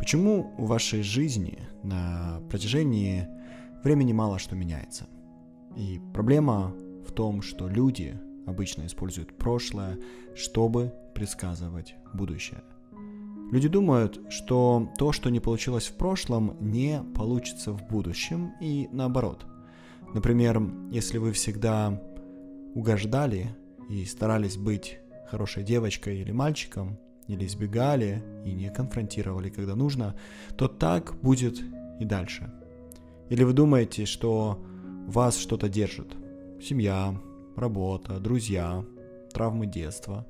Почему в вашей жизни на протяжении времени мало что меняется? И проблема в том, что люди обычно используют прошлое, чтобы предсказывать будущее. Люди думают, что то, что не получилось в прошлом, не получится в будущем и наоборот. Например, если вы всегда угождали и старались быть хорошей девочкой или мальчиком, или избегали и не конфронтировали, когда нужно, то так будет и дальше. Или вы думаете, что вас что-то держит? Семья, работа, друзья, травмы детства.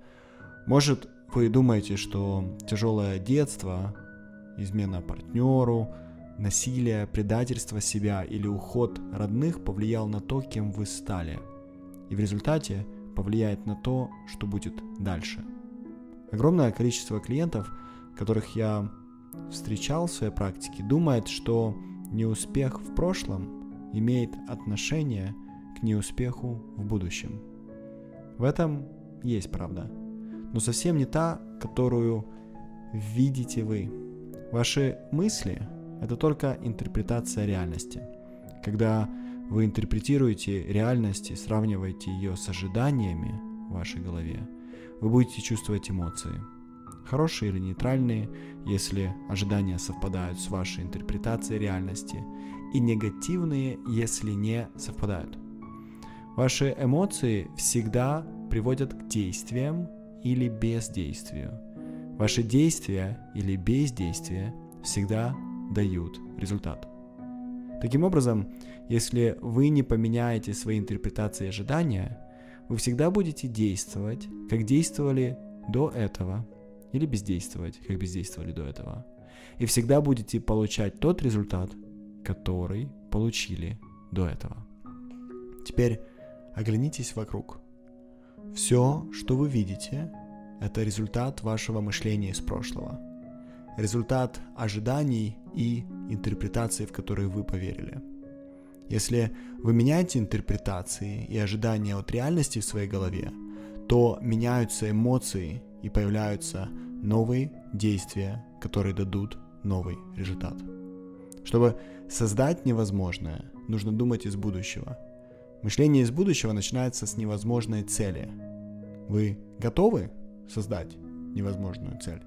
Может, вы думаете, что тяжелое детство, измена партнеру, насилие, предательство себя или уход родных повлиял на то, кем вы стали. И в результате повлияет на то, что будет дальше. Огромное количество клиентов, которых я встречал в своей практике, думает, что неуспех в прошлом имеет отношение к неуспеху в будущем. В этом есть правда, но совсем не та, которую видите вы. Ваши мысли – это только интерпретация реальности. Когда вы интерпретируете реальность и сравниваете ее с ожиданиями в вашей голове, вы будете чувствовать эмоции. Хорошие или нейтральные, если ожидания совпадают с вашей интерпретацией реальности, и негативные, если не совпадают. Ваши эмоции всегда приводят к действиям или бездействию. Ваши действия или бездействие всегда дают результат. Таким образом, если вы не поменяете свои интерпретации ожидания, вы всегда будете действовать, как действовали до этого, или бездействовать, как бездействовали до этого. И всегда будете получать тот результат, который получили до этого. Теперь оглянитесь вокруг. Все, что вы видите, это результат вашего мышления из прошлого. Результат ожиданий и интерпретаций, в которые вы поверили. Если вы меняете интерпретации и ожидания от реальности в своей голове, то меняются эмоции и появляются новые действия, которые дадут новый результат. Чтобы создать невозможное, нужно думать из будущего. Мышление из будущего начинается с невозможной цели. Вы готовы создать невозможную цель?